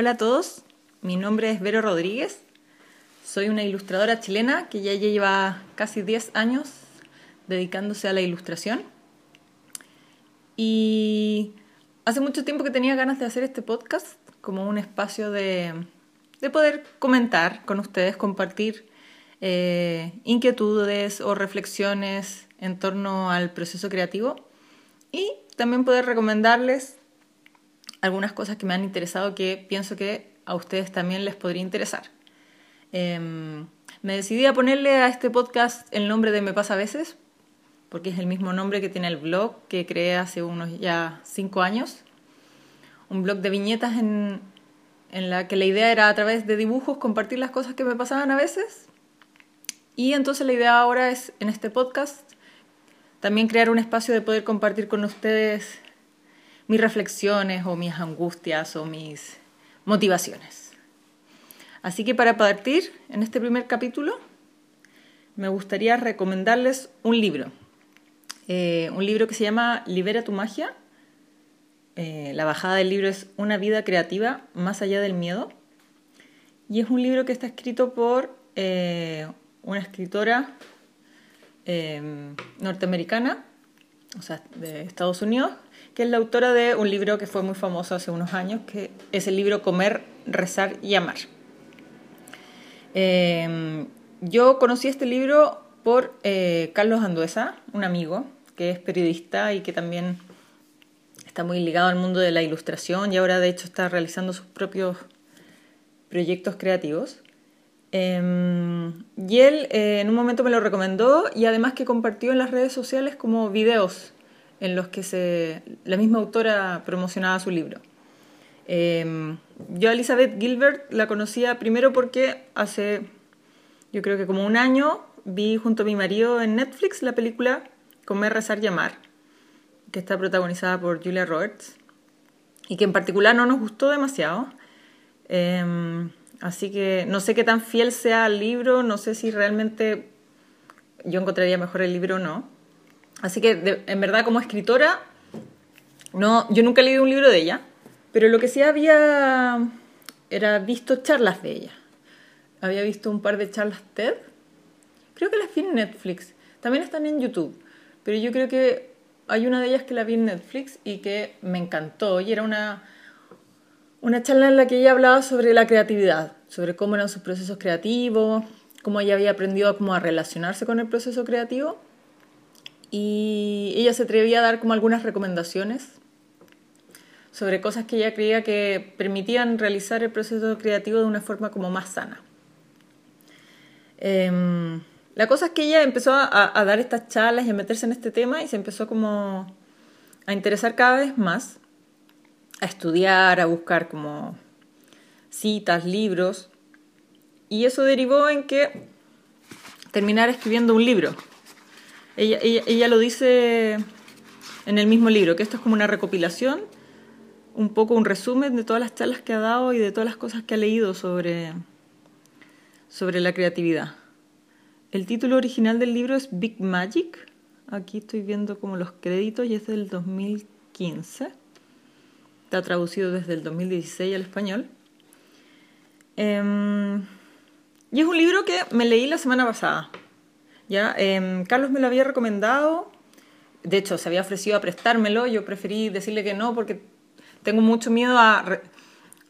Hola a todos, mi nombre es Vero Rodríguez, soy una ilustradora chilena que ya lleva casi 10 años dedicándose a la ilustración. Y hace mucho tiempo que tenía ganas de hacer este podcast como un espacio de, poder comentar con ustedes, compartir eh, inquietudes o reflexiones en torno al proceso creativo y también poder recomendarles algunas cosas que me han interesado que pienso que a ustedes también les podría interesar. Em, me decidí a ponerle a este podcast el nombre de Me pasa a veces, porque es el mismo nombre que tiene el blog que creé hace unos ya cinco años. Un blog de viñetas en, en la que la idea era a través de dibujos compartir las cosas que me pasaban a veces. Y entonces la idea ahora es en este podcast también crear un espacio de poder compartir con ustedes mis reflexiones o mis angustias o mis motivaciones. Así que para partir en este primer capítulo, me gustaría recomendarles un libro. Eh, un libro que se llama Libera tu magia. Eh, la bajada del libro es Una vida creativa más allá del miedo. Y es un libro que está escrito por eh, una escritora norteamericana, o sea, de Estados Unidos, que es la autora de un libro que fue muy famoso hace unos años, que es el libro Comer, Rezar y Amar. Em, yo conocí este libro por eh, Carlos Anduesa, un amigo que es periodista y que también está muy ligado al mundo de la ilustración y ahora de hecho está realizando sus propios proyectos creativos. Em, y él eh, en un momento me lo recomendó y además que compartió en las redes sociales como videos en los que la misma autora promocionaba su libro. Em, yo Elizabeth Gilbert la conocía primero porque hace, yo creo que como un año, vi junto a mi marido en Netflix la película Comer, Rezar y Amar, que está protagonizada por Julia Roberts, y que en particular no nos gustó demasiado. Em, así que no sé qué tan fiel sea al libro, no sé si realmente yo encontraría mejor el libro o no. Así que, en verdad, como escritora, no, yo nunca he leído un libro de ella, pero lo que sí había era visto charlas de ella. Había visto un par de charlas TED. Creo que las vi en Netflix. También están en YouTube. Pero yo creo que hay una de ellas que la vi en Netflix y que me encantó. Y era una, una charla en la que ella hablaba sobre la creatividad, sobre cómo eran sus procesos creativos, cómo ella había aprendido a, a relacionarse con el proceso creativo y ella se atrevía a dar como algunas recomendaciones sobre cosas que ella creía que permitían realizar el proceso creativo de una forma como más sana. Em, la cosa es que ella empezó a, dar estas charlas y a meterse en este tema y se empezó como a interesar cada vez más, a estudiar, a buscar como citas, libros, y eso derivó en que terminara escribiendo un libro ella, lo dice en el mismo libro, que esto es como una recopilación, un poco un resumen de todas las charlas que ha dado y de todas las cosas que ha leído sobre, sobre la creatividad. El título original del libro es Big Magic. Aquí estoy viendo como los créditos y es del 2015. Está traducido desde el 2016 al español. Em, y es un libro que me leí la semana pasada. ¿Ya? Em, Carlos me lo había recomendado, de hecho se había ofrecido a prestármelo, yo preferí decirle que no porque tengo mucho miedo a,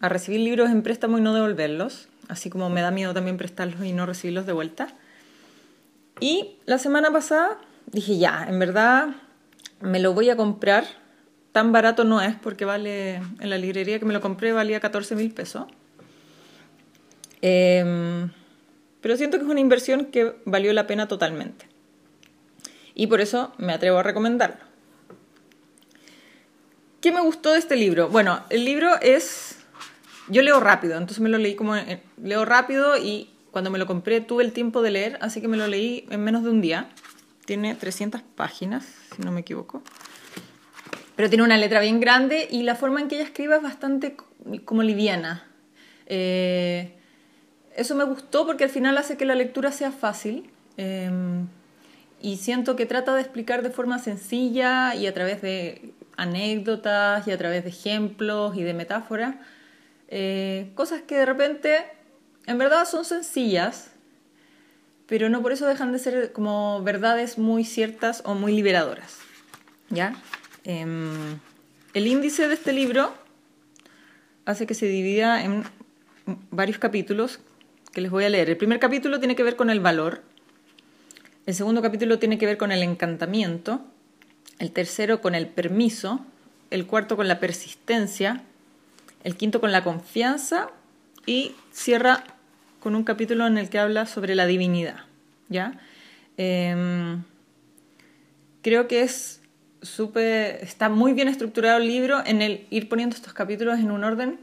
a recibir libros en préstamo y no devolverlos, así como me da miedo también prestarlos y no recibirlos de vuelta. Y la semana pasada dije, ya, en verdad me lo voy a comprar. Tan barato no es porque vale, en la librería que me lo compré valía 14 mil pesos. Eh, pero siento que es una inversión que valió la pena totalmente. Y por eso me atrevo a recomendarlo. ¿Qué me gustó de este libro? Bueno, el libro es... Yo leo rápido, entonces me lo leí como... Leo rápido y cuando me lo compré tuve el tiempo de leer, así que me lo leí en menos de un día. Tiene 300 páginas, si no me equivoco. Pero tiene una letra bien grande y la forma en que ella escribe es bastante como liviana. Eh, eso me gustó porque al final hace que la lectura sea fácil em, y siento que trata de explicar de forma sencilla y a través de anécdotas y a través de ejemplos y de metáforas eh, cosas que de repente en verdad son sencillas, pero no por eso dejan de ser como verdades muy ciertas o muy liberadoras. ¿Ya? Em, el índice de este libro hace que se divida en varios capítulos que les voy a leer. El primer capítulo tiene que ver con el valor, el segundo capítulo tiene que ver con el encantamiento, el tercero con el permiso, el cuarto con la persistencia, el quinto con la confianza y cierra con un capítulo en el que habla sobre la divinidad. ¿ya? Em, creo que es súper, está muy bien estructurado el libro en el ir poniendo estos capítulos en un orden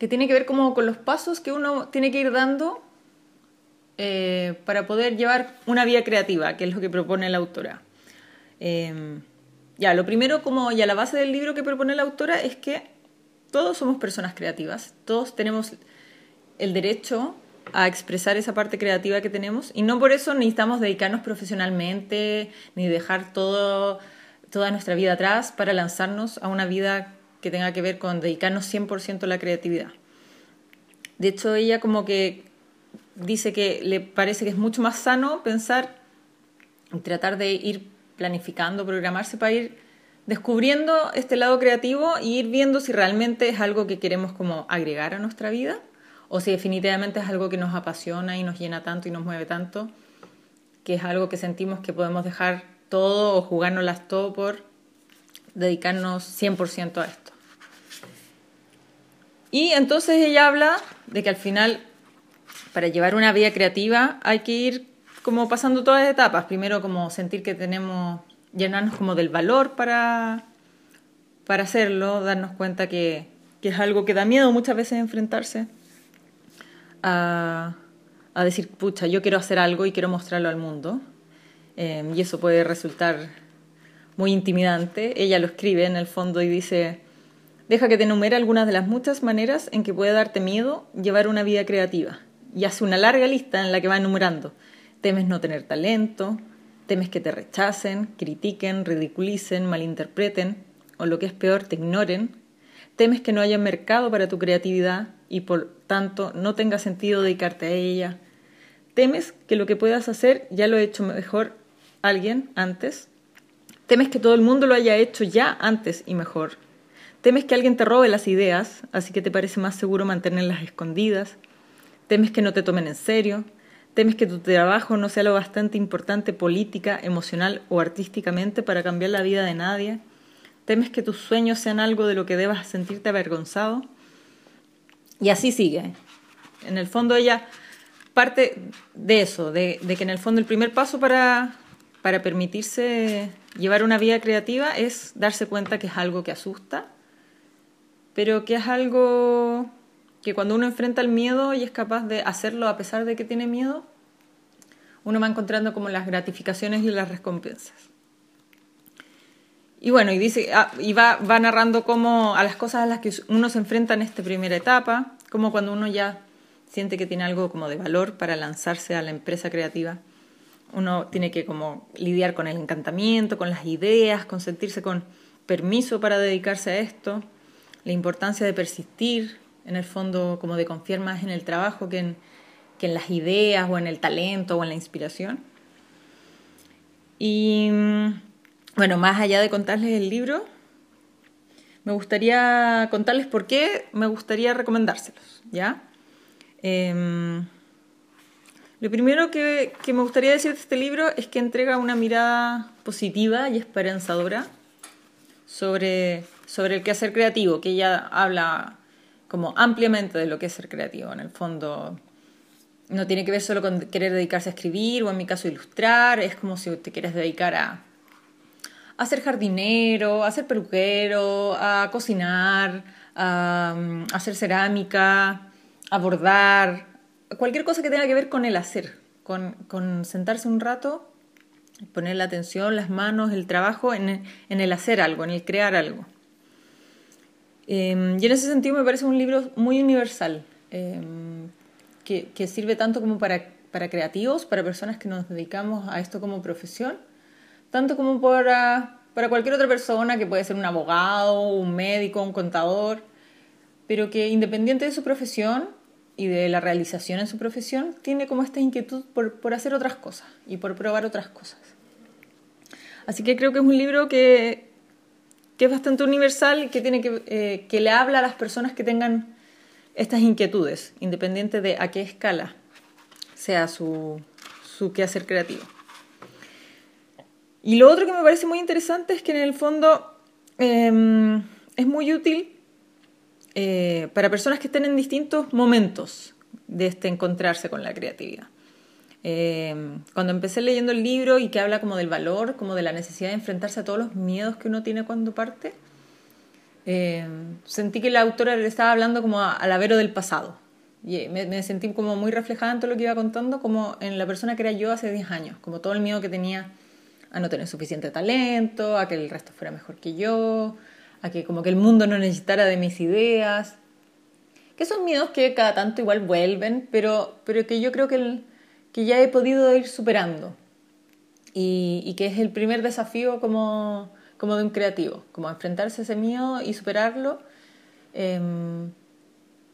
que tiene que ver como con los pasos que uno tiene que ir dando eh, para poder llevar una vida creativa, que es lo que propone la autora. Em, ya, lo primero como ya la base del libro que propone la autora es que todos somos personas creativas, todos tenemos el derecho a expresar esa parte creativa que tenemos y no por eso necesitamos dedicarnos profesionalmente ni dejar todo, toda nuestra vida atrás para lanzarnos a una vida que tenga que ver con dedicarnos 100% a la creatividad. De hecho, ella como que dice que le parece que es mucho más sano pensar y tratar de ir planificando, programarse para ir descubriendo este lado creativo y ir viendo si realmente es algo que queremos como agregar a nuestra vida o si definitivamente es algo que nos apasiona y nos llena tanto y nos mueve tanto, que es algo que sentimos que podemos dejar todo o jugárnoslas todo por dedicarnos 100% a esto. Y entonces ella habla de que al final, para llevar una vida creativa, hay que ir como pasando todas las etapas. Primero como sentir que tenemos, llenarnos como del valor para, para hacerlo, darnos cuenta que, que es algo que da miedo muchas veces enfrentarse a, a, decir, pucha, yo quiero hacer algo y quiero mostrarlo al mundo. Eh, y eso puede resultar muy intimidante. Ella lo escribe en el fondo y dice, Deja que te enumere algunas de las muchas maneras en que puede darte miedo llevar una vida creativa. Y hace una larga lista en la que va enumerando. Temes no tener talento, temes que te rechacen, critiquen, ridiculicen, malinterpreten, o lo que es peor, te ignoren. Temes que no haya mercado para tu creatividad y por tanto no tenga sentido dedicarte a ella. Temes que lo que puedas hacer ya lo ha hecho mejor alguien antes. Temes que todo el mundo lo haya hecho ya antes y mejor. Temes que alguien te robe las ideas, así que te parece más seguro mantenerlas escondidas. Temes que no te tomen en serio. Temes que tu trabajo no sea lo bastante importante política, emocional o artísticamente para cambiar la vida de nadie. Temes que tus sueños sean algo de lo que debas sentirte avergonzado. Y así sigue. En el fondo ella parte de eso, de, que en el fondo el primer paso para, para permitirse llevar una vida creativa es darse cuenta que es algo que asusta, pero que es algo que cuando uno enfrenta el miedo y es capaz de hacerlo a pesar de que tiene miedo, uno va encontrando como las gratificaciones y las recompensas. Y bueno, y, dice, ah, y va, va narrando cómo a las cosas a las que uno se enfrenta en esta primera etapa, como cuando uno ya siente que tiene algo como de valor para lanzarse a la empresa creativa. Uno tiene que como lidiar con el encantamiento, con las ideas, con sentirse con permiso para dedicarse a esto la importancia de persistir, en el fondo como de confiar más en el trabajo que en, que en las ideas o en el talento o en la inspiración. Y bueno, más allá de contarles el libro, me gustaría contarles por qué me gustaría recomendárselos, ¿ya? Em, lo primero que, que, me gustaría decir de este libro es que entrega una mirada positiva y esperanzadora sobre sobre el quehacer creativo, que ella habla como ampliamente de lo que es ser creativo. En el fondo, no tiene que ver solo con querer dedicarse a escribir o en mi caso ilustrar, es como si te quieres dedicar a, a ser jardinero, a ser peluquero, a cocinar, a, hacer cerámica, a bordar, cualquier cosa que tenga que ver con el hacer, con, con sentarse un rato, poner la atención, las manos, el trabajo en en el hacer algo, en el crear algo. Em, y en ese sentido me parece un libro muy universal, em, que, que, sirve tanto como para, para creativos, para personas que nos dedicamos a esto como profesión, tanto como para, para cualquier otra persona que puede ser un abogado, un médico, un contador, pero que independiente de su profesión y de la realización en su profesión, tiene como esta inquietud por, hacer otras cosas y por probar otras cosas. Así que creo que es un libro que, que es bastante universal y que, tiene que, eh, que le habla a las personas que tengan estas inquietudes, independiente de a qué escala sea su, su quehacer creativo. Y lo otro que me parece muy interesante es que en el fondo em, es muy útil eh, para personas que estén en distintos momentos de este encontrarse con la creatividad. Em, cuando empecé leyendo el libro y que habla como del valor, como de la necesidad de enfrentarse a todos los miedos que uno tiene cuando parte, em, sentí que la autora le estaba hablando como al avero del pasado. Y me, me, sentí como muy reflejada en todo lo que iba contando, como en la persona que era yo hace 10 años, como todo el miedo que tenía a no tener suficiente talento, a que el resto fuera mejor que yo, a que como que el mundo no necesitara de mis ideas. Que son miedos que cada tanto igual vuelven, pero, pero que yo creo que, que ya he podido ir superando. Y, que es el primer desafío como, como de un creativo, como enfrentarse a ese miedo y superarlo. Em,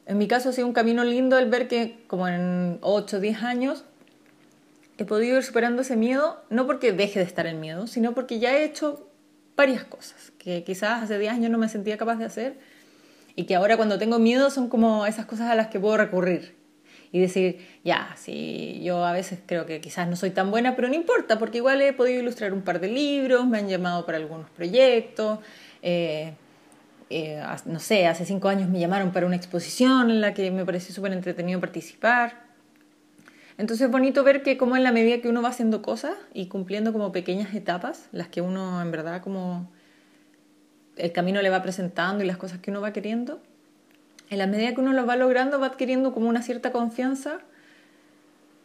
en mi caso ha sido un camino lindo el ver que como en 8 o 10 años he podido ir superando ese miedo, no porque deje de estar el miedo, sino porque ya he hecho varias cosas que quizás hace 10 años no me sentía capaz de hacer y que ahora cuando tengo miedo son como esas cosas a las que puedo recurrir y decir, ya, sí, yo a veces creo que quizás no soy tan buena, pero no importa, porque igual he podido ilustrar un par de libros, me han llamado para algunos proyectos, eh, eh, no sé, hace cinco años me llamaron para una exposición en la que me pareció súper entretenido participar. Entonces es bonito ver que como en la medida que uno va haciendo cosas y cumpliendo como pequeñas etapas, las que uno en verdad como el camino le va presentando y las cosas que uno va queriendo, en la medida que uno lo va logrando va adquiriendo como una cierta confianza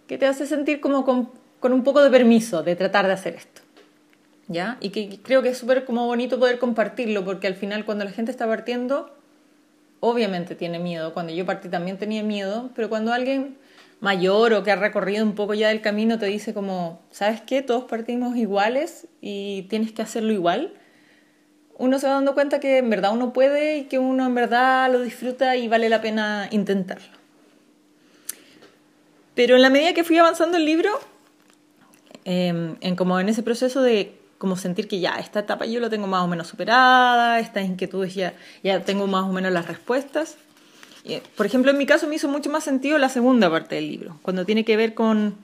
que te hace sentir como con, con un poco de permiso de tratar de hacer esto. ¿Ya? Y que creo que es súper como bonito poder compartirlo porque al final cuando la gente está partiendo, obviamente tiene miedo. Cuando yo partí también tenía miedo, pero cuando alguien mayor o que ha recorrido un poco ya del camino te dice como, ¿sabes qué? Todos partimos iguales y tienes que hacerlo igual. Uno se va dando cuenta que en verdad uno puede y que uno en verdad lo disfruta y vale la pena intentarlo. Pero en la medida que fui avanzando el libro, em, en como en ese proceso de como sentir que ya esta etapa yo lo tengo más o menos superada, estas inquietudes ya, ya tengo más o menos las respuestas, eh, por ejemplo, en mi caso me hizo mucho más sentido la segunda parte del libro, cuando tiene que ver con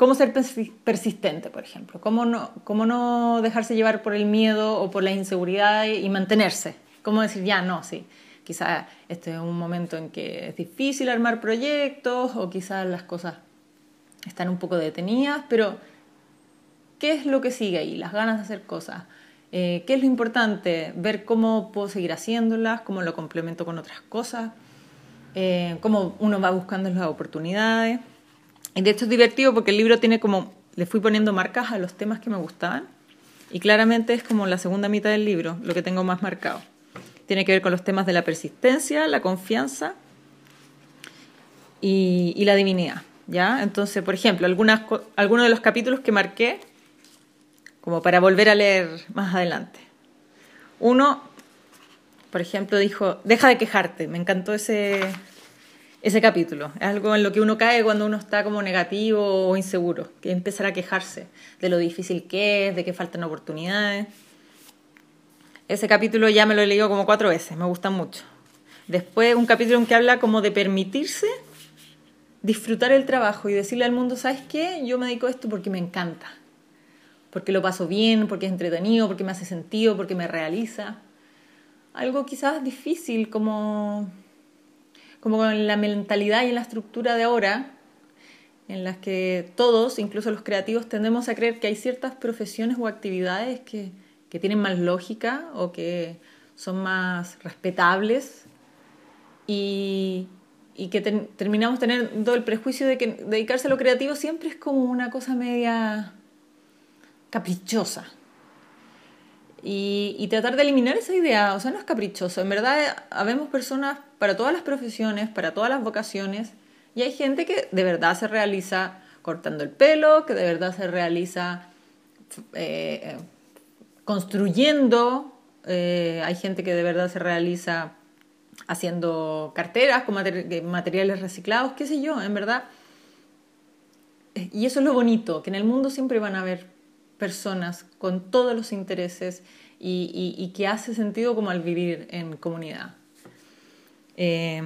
cómo ser persistente, por ejemplo, cómo no, dejarse llevar por el miedo o por la inseguridad y mantenerse, cómo decir, ya no, sí, quizás este es un momento en que es difícil armar proyectos o quizás las cosas están un poco detenidas, pero ¿qué es lo que sigue ahí? Las ganas de hacer cosas. Eh, ¿Qué es lo importante? Ver cómo puedo seguir haciéndolas, cómo lo complemento con otras cosas. Eh, cómo uno va buscando las oportunidades. Y de hecho es divertido porque el libro tiene como, le fui poniendo marcas a los temas que me gustaban y claramente es como la segunda mitad del libro, lo que tengo más marcado. Tiene que ver con los temas de la persistencia, la confianza y, la divinidad. ¿ya? Entonces, por ejemplo, algunas, algunos de los capítulos que marqué como para volver a leer más adelante. Uno por ejemplo, dijo, deja de quejarte. Me encantó ese, ese capítulo. Es algo en lo que uno cae cuando uno está como negativo o inseguro, que empezar a quejarse de lo difícil que es, de que faltan oportunidades. Ese capítulo ya me lo he leído como cuatro veces, me gusta mucho. Después un capítulo en que habla como de permitirse disfrutar el trabajo y decirle al mundo, ¿sabes qué? Yo me dedico a esto porque me encanta, porque lo paso bien, porque es entretenido, porque me hace sentido, porque me realiza algo quizás difícil como, como con la mentalidad y la estructura de ahora, en las que todos, incluso los creativos, tendemos a creer que hay ciertas profesiones o actividades que, que tienen más lógica o que son más respetables y, y que terminamos teniendo el prejuicio de que dedicarse a lo creativo siempre es como una cosa media caprichosa. Y, tratar de eliminar esa idea, o sea, no es caprichoso. En verdad, habemos personas para todas las profesiones, para todas las vocaciones, y hay gente que de verdad se realiza cortando el pelo, que de verdad se realiza eh, construyendo, eh, hay gente que de verdad se realiza haciendo carteras con materiales reciclados, qué sé yo, en verdad. Y eso es lo bonito, que en el mundo siempre van a haber personas con todos los intereses y, que hace sentido como al vivir en comunidad. Eh,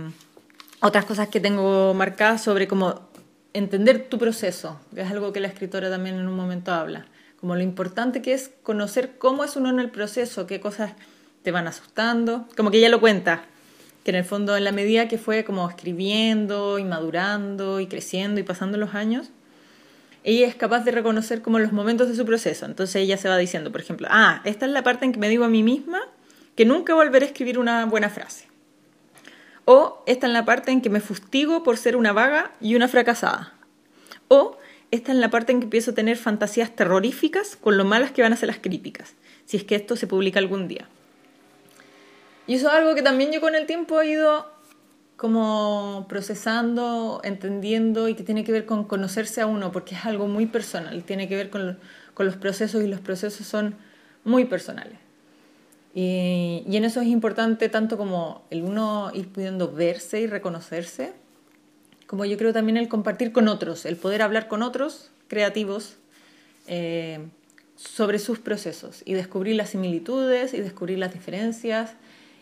otras cosas que tengo marcadas sobre cómo entender tu proceso, que es algo que la escritora también en un momento habla, como lo importante que es conocer cómo es uno en el proceso, qué cosas te van asustando, como que ella lo cuenta, que en el fondo en la medida que fue como escribiendo y madurando y creciendo y pasando los años, ella es capaz de reconocer como los momentos de su proceso. Entonces ella se va diciendo, por ejemplo, ah, esta es la parte en que me digo a mí misma que nunca volveré a escribir una buena frase. O esta es la parte en que me fustigo por ser una vaga y una fracasada. O esta es la parte en que empiezo a tener fantasías terroríficas con lo malas que van a ser las críticas, si es que esto se publica algún día. Y eso es algo que también yo con el tiempo he ido como procesando, entendiendo y que tiene que ver con conocerse a uno, porque es algo muy personal, tiene que ver con, con los procesos y los procesos son muy personales. Y, y, en eso es importante tanto como el uno ir pudiendo verse y reconocerse, como yo creo también el compartir con otros, el poder hablar con otros creativos eh, sobre sus procesos y descubrir las similitudes y descubrir las diferencias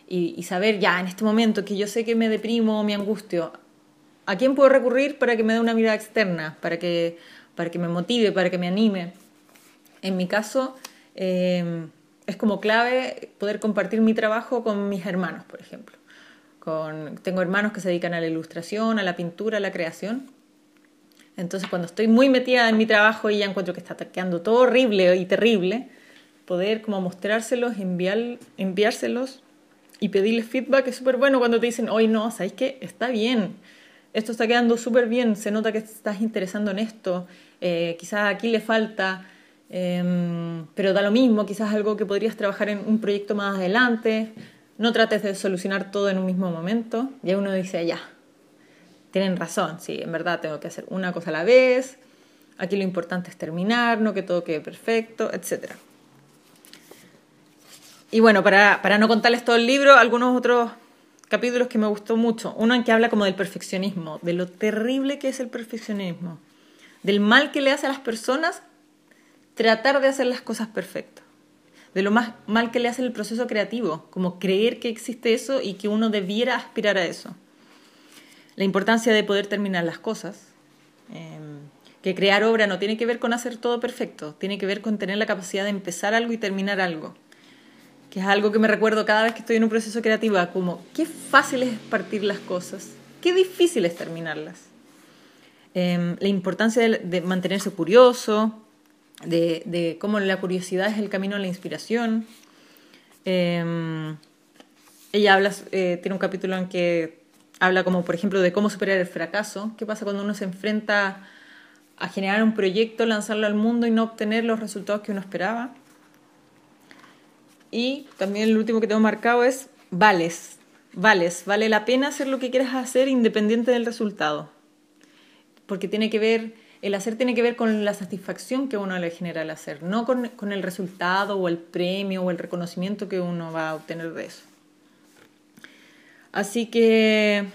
y, saber ya en este momento que yo sé que me deprimo, me angustio, ¿a quién puedo recurrir para que me dé una mirada externa, para que, para que me motive, para que me anime? En mi caso, eh, es como clave poder compartir mi trabajo con mis hermanos, por ejemplo. Con, tengo hermanos que se dedican a la ilustración, a la pintura, a la creación. Entonces, cuando estoy muy metida en mi trabajo y ya encuentro que está quedando todo horrible y terrible, poder como mostrárselos, enviar, enviárselos y pedirles feedback es súper bueno cuando te dicen, hoy no, ¿sabéis qué? Está bien, esto está quedando súper bien, se nota que estás interesando en esto, eh, quizás aquí le falta, em, pero da lo mismo, quizás algo que podrías trabajar en un proyecto más adelante, no trates de solucionar todo en un mismo momento, y uno dice, ya, tienen razón, sí, en verdad tengo que hacer una cosa a la vez, aquí lo importante es terminar, no que todo quede perfecto, etcétera. Y bueno, para, para no contarles todo el libro, algunos otros capítulos que me gustó mucho. Uno en que habla como del perfeccionismo, de lo terrible que es el perfeccionismo, del mal que le hace a las personas tratar de hacer las cosas perfectas, de lo más mal que le hace el proceso creativo, como creer que existe eso y que uno debiera aspirar a eso. La importancia de poder terminar las cosas, em, que crear obra no tiene que ver con hacer todo perfecto, tiene que ver con tener la capacidad de empezar algo y terminar algo que es algo que me recuerdo cada vez que estoy en un proceso creativo, como qué fácil es partir las cosas, qué difícil es terminarlas. Em, la importancia de, mantenerse curioso, de, cómo la curiosidad es el camino a la inspiración. Em, ella habla, eh, tiene un capítulo en que habla como, por ejemplo, de cómo superar el fracaso, qué pasa cuando uno se enfrenta a generar un proyecto, lanzarlo al mundo y no obtener los resultados que uno esperaba. Y también el último que tengo marcado es vales. Vales, vale la pena hacer lo que quieras hacer independiente del resultado. Porque tiene que ver, el hacer tiene que ver con la satisfacción que uno le genera al hacer, no con, con el resultado o el premio o el reconocimiento que uno va a obtener de eso. Así que,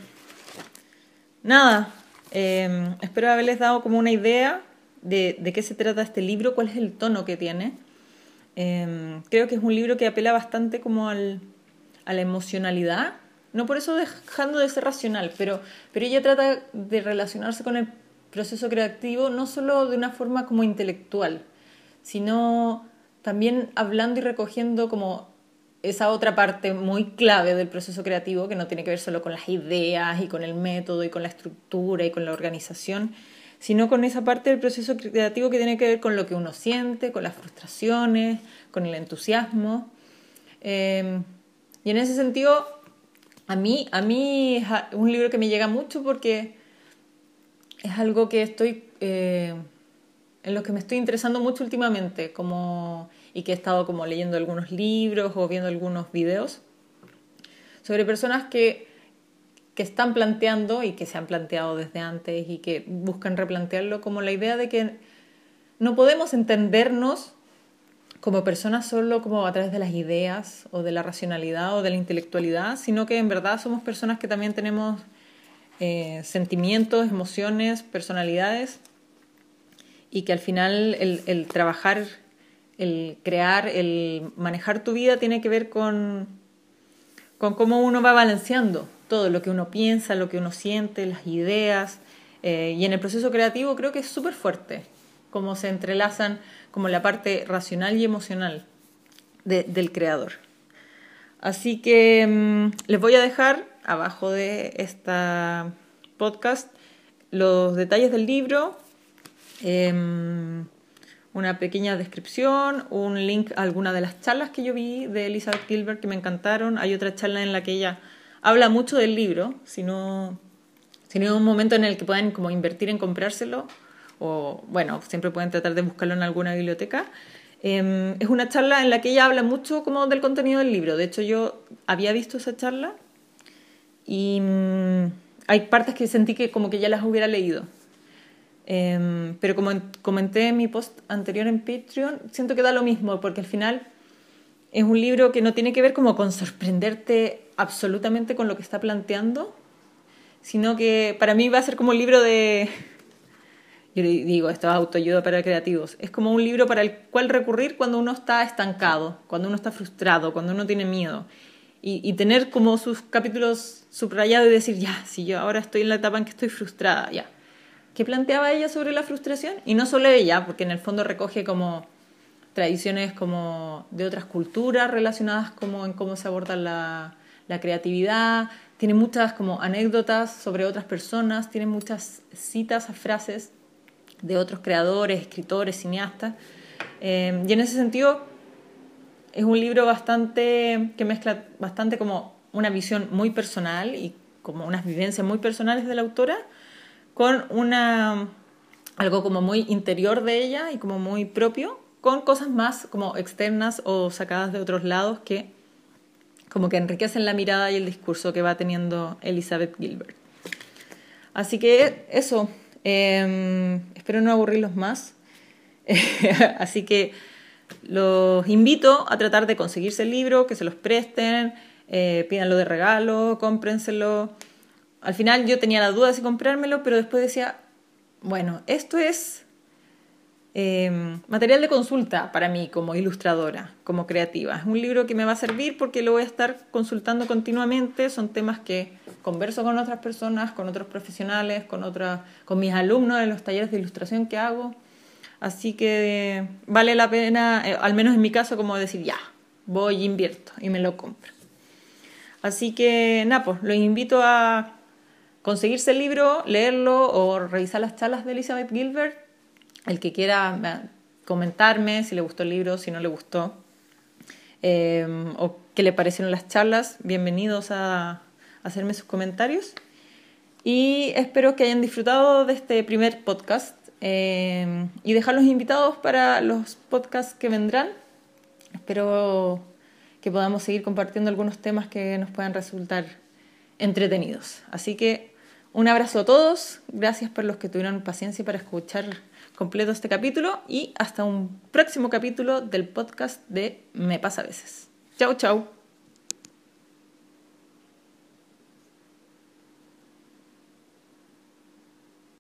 nada, em, espero haberles dado como una idea de, de qué se trata este libro, cuál es el tono que tiene. Em, creo que es un libro que apela bastante como al, a la emocionalidad, no por eso dejando de ser racional, pero, pero ella trata de relacionarse con el proceso creativo no solo de una forma como intelectual, sino también hablando y recogiendo como esa otra parte muy clave del proceso creativo que no tiene que ver solo con las ideas y con el método y con la estructura y con la organización, sino con esa parte del proceso creativo que tiene que ver con lo que uno siente, con las frustraciones, con el entusiasmo. Em, y en ese sentido, a mí, a mí es un libro que me llega mucho porque es algo que estoy, eh, en lo que me estoy interesando mucho últimamente, como, y que he estado como leyendo algunos libros o viendo algunos videos sobre personas que que están planteando y que se han planteado desde antes y que buscan replantearlo como la idea de que no podemos entendernos como personas solo como a través de las ideas o de la racionalidad o de la intelectualidad, sino que en verdad somos personas que también tenemos eh, sentimientos, emociones, personalidades y que al final el, trabajar, el crear, el manejar tu vida tiene que ver con, con cómo uno va balanceando todo lo que uno piensa, lo que uno siente, las ideas. Eh, y en el proceso creativo creo que es súper fuerte cómo se entrelazan como la parte racional y emocional del creador. Así que mm, les voy a dejar abajo de esta podcast los detalles del libro, em, una pequeña descripción, un link a alguna de las charlas que yo vi de Elizabeth Gilbert que me encantaron. Hay otra charla en la que ella habla mucho del libro, si no, si un momento en el que puedan como invertir en comprárselo, o bueno, siempre pueden tratar de buscarlo en alguna biblioteca. Em, es una charla en la que ella habla mucho como del contenido del libro. De hecho, yo había visto esa charla y mm, hay partes que sentí que como que ya las hubiera leído. Em, pero como comenté en mi post anterior en Patreon, siento que da lo mismo, porque al final es un libro que no tiene que ver como con sorprenderte absolutamente con lo que está planteando, sino que para mí va a ser como un libro de yo digo, esto es autoayuda para creativos. Es como un libro para el cual recurrir cuando uno está estancado, cuando uno está frustrado, cuando uno tiene miedo. Y, tener como sus capítulos subrayados y decir, ya, si yo ahora estoy en la etapa en que estoy frustrada, ya. ¿Qué planteaba ella sobre la frustración? Y no solo ella, porque en el fondo recoge como tradiciones como de otras culturas relacionadas como en cómo se aborda la, la creatividad, tiene muchas como anécdotas sobre otras personas, tiene muchas citas a frases de otros creadores, escritores, cineastas. Eh, y en ese sentido es un libro bastante que mezcla bastante como una visión muy personal y como unas vivencias muy personales de la autora con una algo como muy interior de ella y como muy propio con cosas más como externas o sacadas de otros lados que como que enriquecen la mirada y el discurso que va teniendo Elizabeth Gilbert. Así que eso, Em, espero no aburrirlos más. Así que los invito a tratar de conseguirse el libro, que se los presten, eh, pídanlo de regalo, cómprenselo. Al final yo tenía la duda de si comprármelo, pero después decía, bueno, esto es em, material de consulta para mí como ilustradora, como creativa. Es un libro que me va a servir porque lo voy a estar consultando continuamente. Son temas que converso con otras personas, con otros profesionales, con, otras, con mis alumnos en los talleres de ilustración que hago. Así que vale la pena, eh, al menos en mi caso, como decir, ya, voy, invierto y me lo compro. Así que, nada, pues los invito a conseguirse el libro, leerlo o revisar las charlas de Elizabeth Gilbert. El que quiera comentarme si le gustó el libro, si no le gustó, eh, o qué le parecieron las charlas, bienvenidos a, hacerme sus comentarios. Y espero que hayan disfrutado de este primer podcast eh, y dejarlos invitados para los podcasts que vendrán. Espero que podamos seguir compartiendo algunos temas que nos puedan resultar entretenidos. Así que un abrazo a todos, gracias por los que tuvieron paciencia para escuchar completo este capítulo y hasta un próximo capítulo del podcast de Me pasa a veces. Chao, chao.